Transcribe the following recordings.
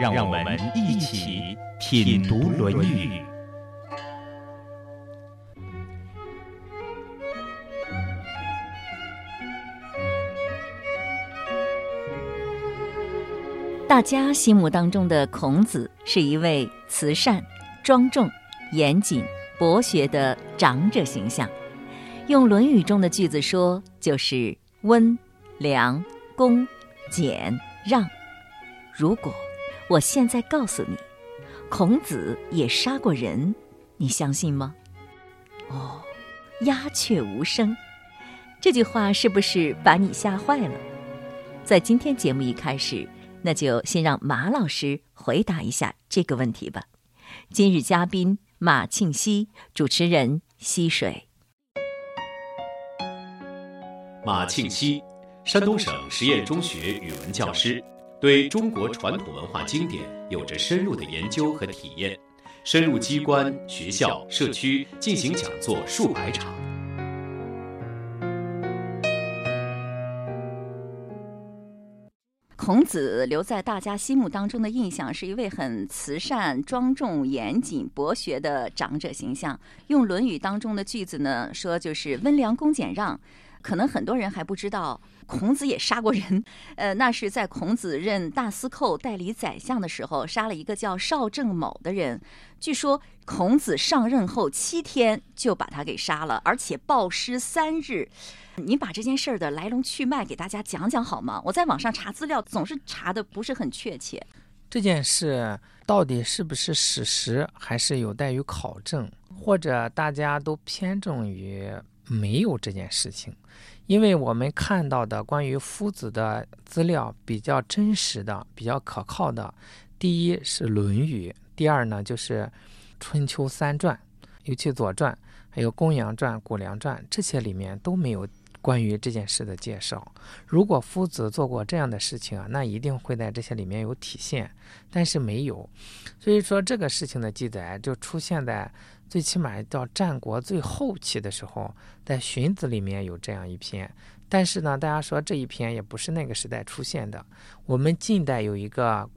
让我们一起品读《论语》。大家心目当中的孔子是一位慈善、庄重、严谨、博学的长者形象。用《论语》中的句子说，就是温良恭俭让。如果我现在告诉你，孔子也杀过人，你相信吗？哦，鸦雀无声。这句话是不是把你吓坏了？在今天节目一开始，那就先让马老师回答一下这个问题吧。今日嘉宾马庆西，主持人溪水。马庆西，山东省实验中学语文教师。对中国传统文化经典有着深入的研究和体验，深入机关、学校、社区进行讲座数百场。孔子留在大家心目当中的印象是一位很慈善、庄重、严谨、博学的长者形象。用《论语》当中的句子呢，说就是温良恭俭让。可能很多人还不知道，孔子也杀过人。呃，那是在孔子任大司寇、代理宰相的时候，杀了一个叫邵正卯的人。据说孔子上任后七天就把他给杀了，而且暴尸三日。你把这件事儿的来龙去脉给大家讲讲好吗？我在网上查资料，总是查的不是很确切。这件事到底是不是史实，还是有待于考证，或者大家都偏重于没有这件事情？因为我们看到的关于夫子的资料比较真实的、比较可靠的，第一是《论语》，第二呢就是《春秋三传》，尤其《左传》还有《公羊传》《谷梁传》这些里面都没有关于这件事的介绍。如果夫子做过这样的事情啊，那一定会在这些里面有体现，但是没有，所以说这个事情的记载就出现在。最起码到战国最后期的时候，在《荀子》里面有这样一篇，但是呢，大家说这一篇也不是那个时代出现的。我们近代有一个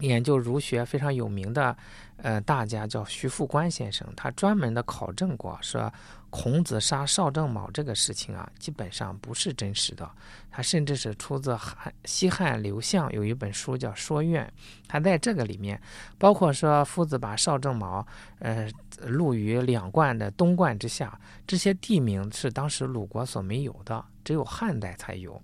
研究儒学非常有名的呃大家叫徐复观先生，他专门的考证过说。孔子杀邵正卯这个事情啊，基本上不是真实的。他甚至是出自汉西汉刘向有一本书叫《说苑》，他在这个里面，包括说夫子把邵正卯呃录于两冠的东冠之下，这些地名是当时鲁国所没有的，只有汉代才有。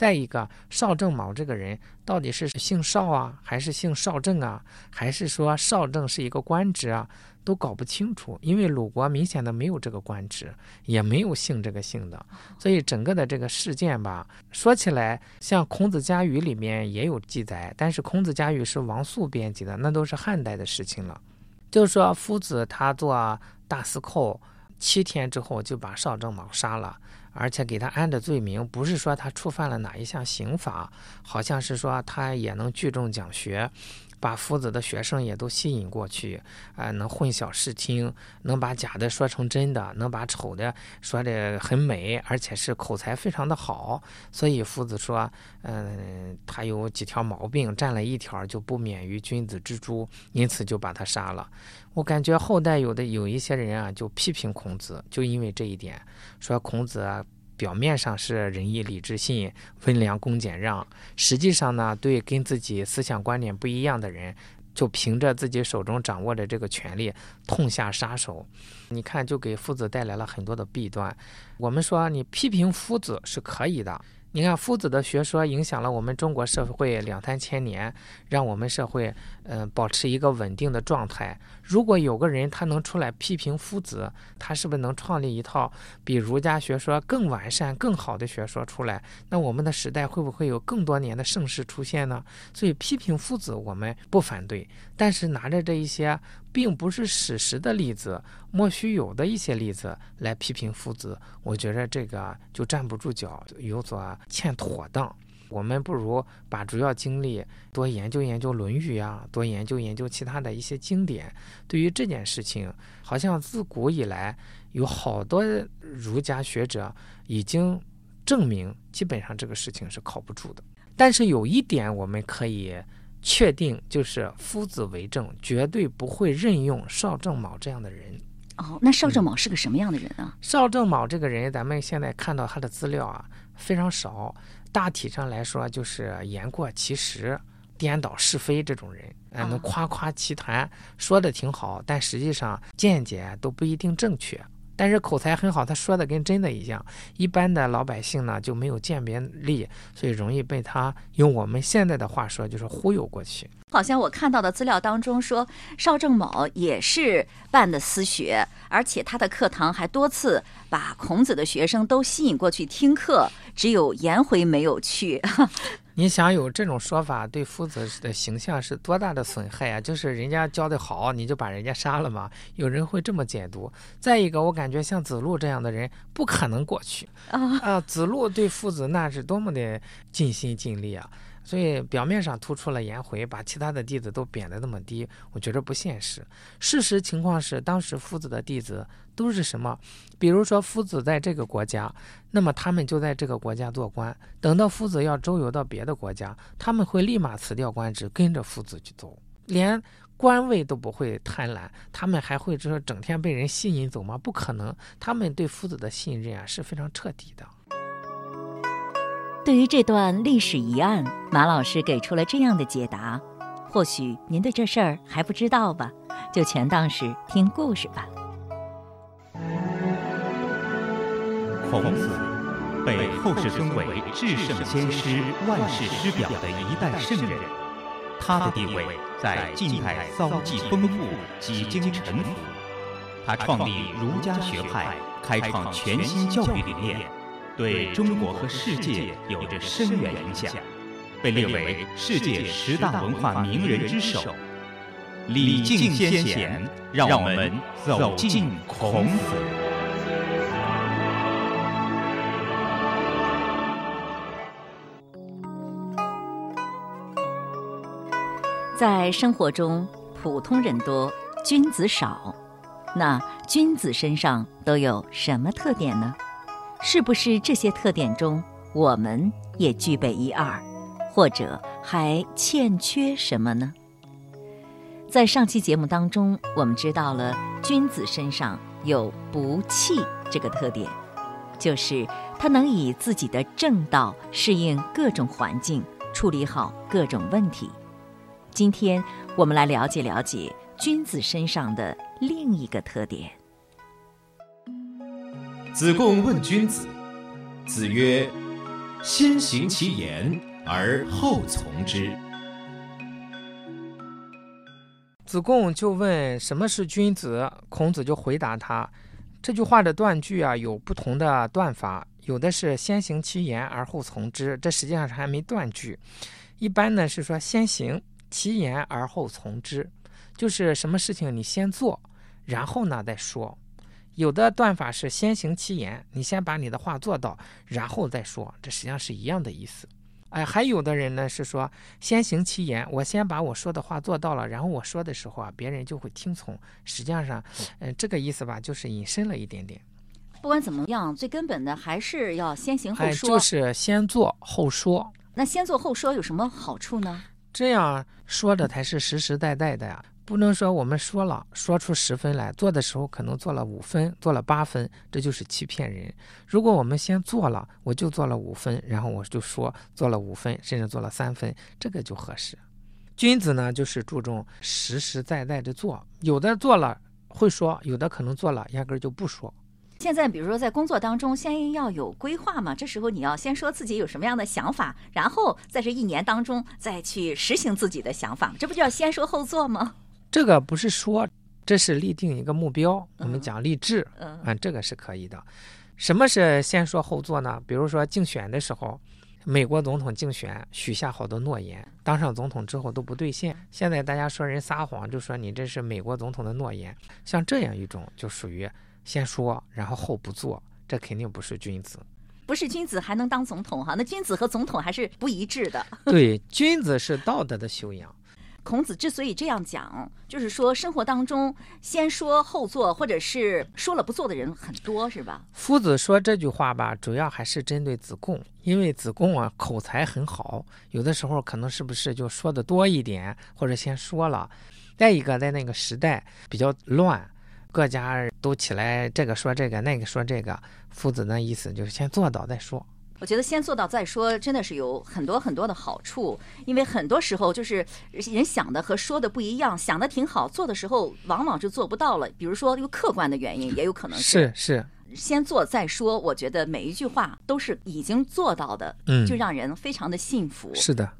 再一个，邵正卯这个人到底是姓邵啊，还是姓邵正啊，还是说邵正是一个官职啊？都搞不清楚，因为鲁国明显的没有这个官职，也没有姓这个姓的，所以整个的这个事件吧，说起来像《孔子家语》里面也有记载，但是《孔子家语》是王肃编辑的，那都是汉代的事情了。就是说，夫子他做大司寇七天之后就把邵正卯杀了，而且给他安的罪名不是说他触犯了哪一项刑法，好像是说他也能聚众讲学。把夫子的学生也都吸引过去，啊，能混淆视听，能把假的说成真的，能把丑的说的很美，而且是口才非常的好。所以夫子说，嗯，他有几条毛病，占了一条就不免于君子之诛，因此就把他杀了。我感觉后代有的有一些人啊，就批评孔子，就因为这一点，说孔子。表面上是仁义礼智信、温良恭俭让，实际上呢，对跟自己思想观点不一样的人，就凭着自己手中掌握的这个权利，痛下杀手。你看，就给夫子带来了很多的弊端。我们说，你批评夫子是可以的。你看，夫子的学说影响了我们中国社会两三千年，让我们社会嗯保持一个稳定的状态。如果有个人他能出来批评夫子，他是不是能创立一套比儒家学说更完善、更好的学说出来？那我们的时代会不会有更多年的盛世出现呢？所以批评夫子我们不反对，但是拿着这一些并不是史实的例子，莫须有的一些例子来批评夫子，我觉得这个就站不住脚，有所欠妥当。我们不如把主要精力多研究研究《论语》呀，多研究研究其他的一些经典。对于这件事情，好像自古以来有好多儒家学者已经证明，基本上这个事情是靠不住的。但是有一点我们可以确定，就是夫子为政，绝对不会任用邵正卯这样的人。哦，那邵正卯是个什么样的人啊？邵正卯这个人，咱们现在看到他的资料啊非常少。大体上来说，就是言过其实、颠倒是非这种人，哎，能夸夸其谈，说的挺好，但实际上见解都不一定正确。但是口才很好，他说的跟真的一样。一般的老百姓呢就没有鉴别力，所以容易被他用我们现在的话说，就是忽悠过去。好像我看到的资料当中说，邵正卯也是办的私学，而且他的课堂还多次把孔子的学生都吸引过去听课，只有颜回没有去。你想有这种说法，对夫子的形象是多大的损害啊？就是人家教的好，你就把人家杀了吗？有人会这么解读。再一个，我感觉像子路这样的人不可能过去啊！啊，子路对夫子那是多么的尽心尽力啊！所以表面上突出了颜回，把其他的弟子都贬得那么低，我觉得不现实。事实情况是，当时夫子的弟子都是什么？比如说夫子在这个国家，那么他们就在这个国家做官。等到夫子要周游到别的国家，他们会立马辞掉官职，跟着夫子去走，连官位都不会贪婪。他们还会说整天被人吸引走吗？不可能，他们对夫子的信任啊是非常彻底的。对于这段历史疑案，马老师给出了这样的解答：或许您对这事儿还不知道吧，就全当是听故事吧。孔子被后世尊为至圣先师、万世师表的一代圣人，他的地位在近代遭际丰富，几经沉浮。他创立儒家学派，开创全新教育理念。对中国和世界有着深远影响，被列为世界十大文化名人之首。礼敬先贤，让我们走进孔子。在生活中，普通人多，君子少。那君子身上都有什么特点呢？是不是这些特点中，我们也具备一二，或者还欠缺什么呢？在上期节目当中，我们知道了君子身上有不弃这个特点，就是他能以自己的正道适应各种环境，处理好各种问题。今天我们来了解了解君子身上的另一个特点。子贡问君子，子曰：“先行其言而后从之。”子贡就问什么是君子，孔子就回答他：这句话的断句啊有不同的断法，有的是先行其言而后从之，这实际上是还没断句。一般呢是说先行其言而后从之，就是什么事情你先做，然后呢再说。有的断法是先行其言，你先把你的话做到，然后再说，这实际上是一样的意思。哎，还有的人呢是说先行其言，我先把我说的话做到了，然后我说的时候啊，别人就会听从。实际上，嗯，这个意思吧，就是引申了一点点。不管怎么样，最根本的还是要先行后说，就是先做后说。那先做后说有什么好处呢？这样说的才是实实在在的呀。不能说我们说了说出十分来，做的时候可能做了五分，做了八分，这就是欺骗人。如果我们先做了，我就做了五分，然后我就说做了五分，甚至做了三分，这个就合适。君子呢，就是注重实实在在的做，有的做了会说，有的可能做了压根儿就不说。现在比如说在工作当中，先要有规划嘛，这时候你要先说自己有什么样的想法，然后在这一年当中再去实行自己的想法，这不就要先说后做吗？这个不是说，这是立定一个目标。我们讲励志，嗯，这个是可以的。什么是先说后做呢？比如说竞选的时候，美国总统竞选许下好多诺言，当上总统之后都不兑现。现在大家说人撒谎，就说你这是美国总统的诺言。像这样一种，就属于先说然后后不做，这肯定不是君子。不是君子还能当总统哈？那君子和总统还是不一致的。对，君子是道德的修养。孔子之所以这样讲，就是说生活当中先说后做，或者是说了不做的人很多，是吧？夫子说这句话吧，主要还是针对子贡，因为子贡啊口才很好，有的时候可能是不是就说的多一点，或者先说了。再一个，在那个时代比较乱，各家都起来这个说这个，那个说这个，夫子的意思就是先做到再说。我觉得先做到再说，真的是有很多很多的好处。因为很多时候就是人想的和说的不一样，想的挺好，做的时候往往就做不到了。比如说有客观的原因，也有可能是是先做再说。我觉得每一句话都是已经做到的，嗯，就让人非常的幸福。是的，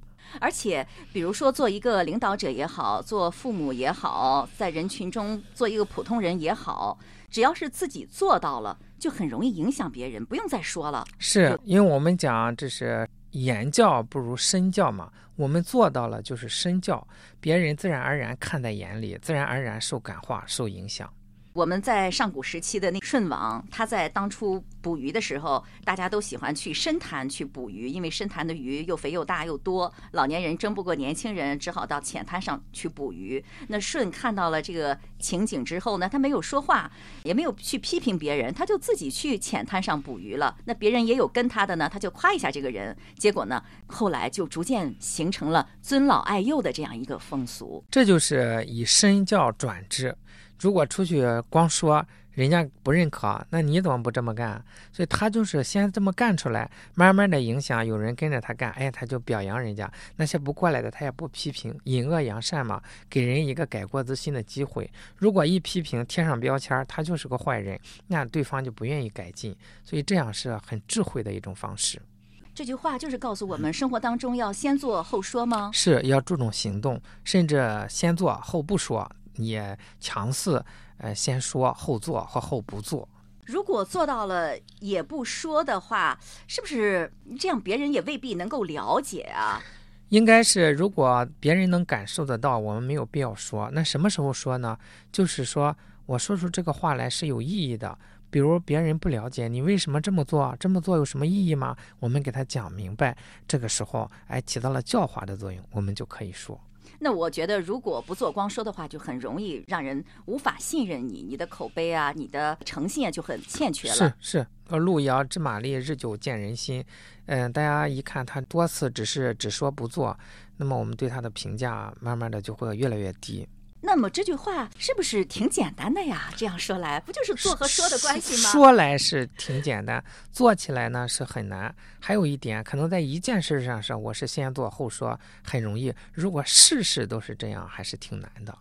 而且比如说做一个领导者也好，做父母也好，在人群中做一个普通人也好，只要是自己做到了。就很容易影响别人，不用再说了。是因为我们讲这是言教不如身教嘛，我们做到了就是身教，别人自然而然看在眼里，自然而然受感化、受影响。我们在上古时期的那舜王，他在当初捕鱼的时候，大家都喜欢去深潭去捕鱼，因为深潭的鱼又肥又大又多，老年人争不过年轻人，只好到浅滩上去捕鱼。那舜看到了这个情景之后呢，他没有说话，也没有去批评别人，他就自己去浅滩上捕鱼了。那别人也有跟他的呢，他就夸一下这个人。结果呢，后来就逐渐形成了尊老爱幼的这样一个风俗。这就是以身教转之。如果出去光说，人家不认可，那你怎么不这么干？所以他就是先这么干出来，慢慢的影响，有人跟着他干，哎，他就表扬人家。那些不过来的，他也不批评，引恶扬善嘛，给人一个改过自新的机会。如果一批评，贴上标签，他就是个坏人，那对方就不愿意改进。所以这样是很智慧的一种方式。这句话就是告诉我们，生活当中要先做后说吗？是要注重行动，甚至先做后不说。也强势，呃，先说后做或后不做。如果做到了也不说的话，是不是这样？别人也未必能够了解啊。应该是，如果别人能感受得到，我们没有必要说。那什么时候说呢？就是说我说出这个话来是有意义的。比如别人不了解你为什么这么做，这么做有什么意义吗？我们给他讲明白，这个时候哎起到了教化的作用，我们就可以说。那我觉得，如果不做光说的话，就很容易让人无法信任你，你的口碑啊，你的诚信啊，就很欠缺了。是是，呃路遥知马力，日久见人心。嗯，大家一看他多次只是只说不做，那么我们对他的评价慢慢的就会越来越低。那么这句话是不是挺简单的呀？这样说来，不就是做和说的关系吗？说来是挺简单，做起来呢是很难。还有一点，可能在一件事上上，我是先做后说，很容易。如果事事都是这样，还是挺难的。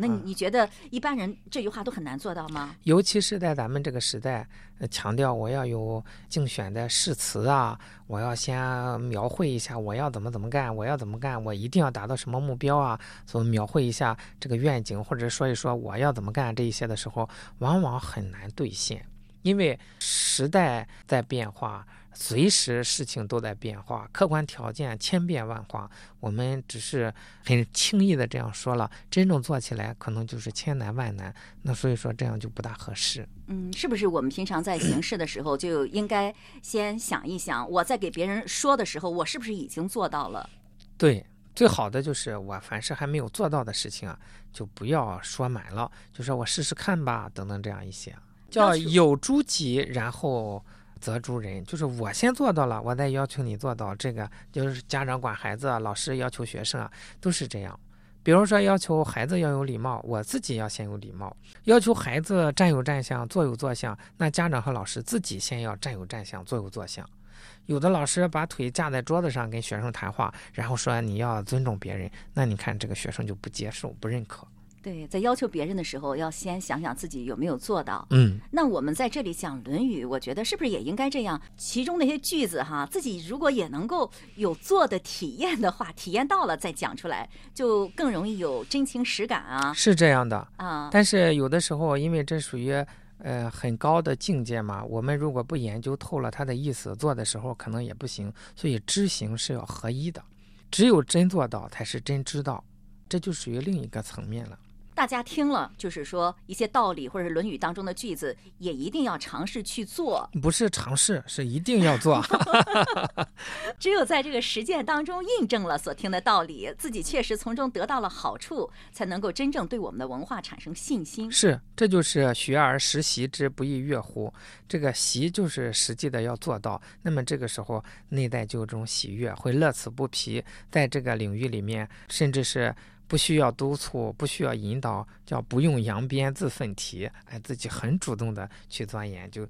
那你你觉得一般人这句话都很难做到吗？尤其是在咱们这个时代，强调我要有竞选的誓词啊，我要先描绘一下我要怎么怎么干，我要怎么干，我一定要达到什么目标啊，所描绘一下这个愿景，或者说一说我要怎么干这一些的时候，往往很难兑现，因为时代在变化。随时事情都在变化，客观条件千变万化，我们只是很轻易的这样说了，真正做起来可能就是千难万难。那所以说这样就不大合适。嗯，是不是我们平常在行事的时候就应该先想一想，我在给别人说的时候，我是不是已经做到了？对，最好的就是我凡是还没有做到的事情啊，就不要说满了，就说我试试看吧，等等这样一些，叫有诸己，然后。责诸人，就是我先做到了，我再要求你做到。这个就是家长管孩子，老师要求学生啊，都是这样。比如说要求孩子要有礼貌，我自己要先有礼貌；要求孩子站有站相，坐有坐相，那家长和老师自己先要站有站相，坐有坐相。有的老师把腿架在桌子上跟学生谈话，然后说你要尊重别人，那你看这个学生就不接受、不认可。对，在要求别人的时候，要先想想自己有没有做到。嗯，那我们在这里讲《论语》，我觉得是不是也应该这样？其中那些句子哈，自己如果也能够有做的体验的话，体验到了再讲出来，就更容易有真情实感啊。是这样的啊，但是有的时候，因为这属于呃很高的境界嘛。我们如果不研究透了它的意思，做的时候可能也不行。所以知行是要合一的，只有真做到才是真知道，这就属于另一个层面了。大家听了，就是说一些道理或者是《论语》当中的句子，也一定要尝试去做。不是尝试，是一定要做。只有在这个实践当中印证了所听的道理，自己确实从中得到了好处，才能够真正对我们的文化产生信心。是，这就是学而时习之，不亦说乎？这个习就是实际的要做到。那么这个时候内在就有这种喜悦，会乐此不疲，在这个领域里面，甚至是。不需要督促，不需要引导，叫不用扬鞭自奋蹄，哎，自己很主动的去钻研，就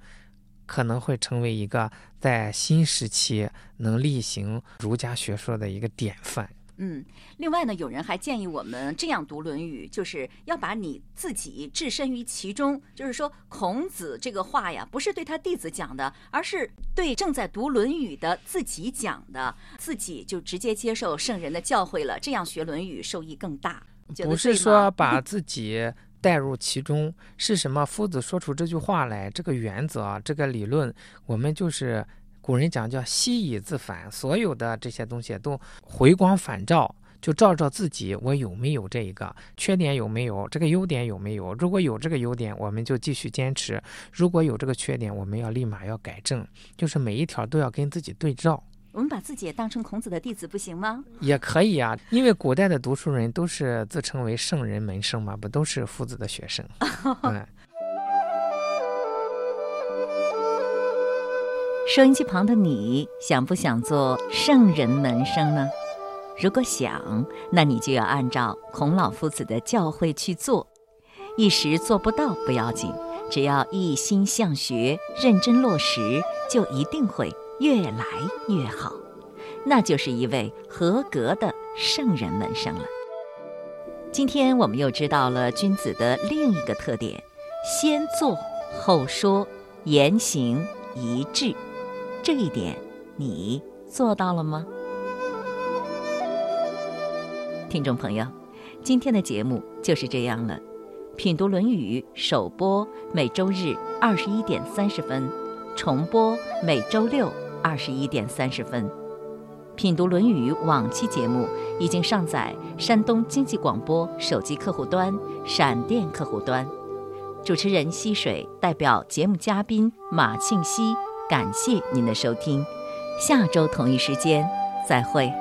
可能会成为一个在新时期能力行儒家学说的一个典范。嗯，另外呢，有人还建议我们这样读《论语》，就是要把你自己置身于其中。就是说，孔子这个话呀，不是对他弟子讲的，而是对正在读《论语》的自己讲的，自己就直接接受圣人的教诲了，这样学《论语》受益更大。不是说把自己带入其中，是什么？夫子说出这句话来，这个原则，这个理论，我们就是。古人讲叫息以自反，所有的这些东西都回光返照，就照照自己，我有没有这一个缺点有没有，这个优点有没有？如果有这个优点，我们就继续坚持；如果有这个缺点，我们要立马要改正，就是每一条都要跟自己对照。我们把自己也当成孔子的弟子不行吗？也可以啊，因为古代的读书人都是自称为圣人门生嘛，不都是夫子的学生？嗯。收音机旁的你，想不想做圣人门生呢？如果想，那你就要按照孔老夫子的教诲去做。一时做不到不要紧，只要一心向学，认真落实，就一定会越来越好。那就是一位合格的圣人门生了。今天我们又知道了君子的另一个特点：先做后说，言行一致。这一点你做到了吗？听众朋友，今天的节目就是这样了。品读《论语》首播每周日二十一点三十分，重播每周六二十一点三十分。品读《论语》往期节目已经上载山东经济广播手机客户端、闪电客户端。主持人溪水代表节目嘉宾马庆西。感谢您的收听，下周同一时间再会。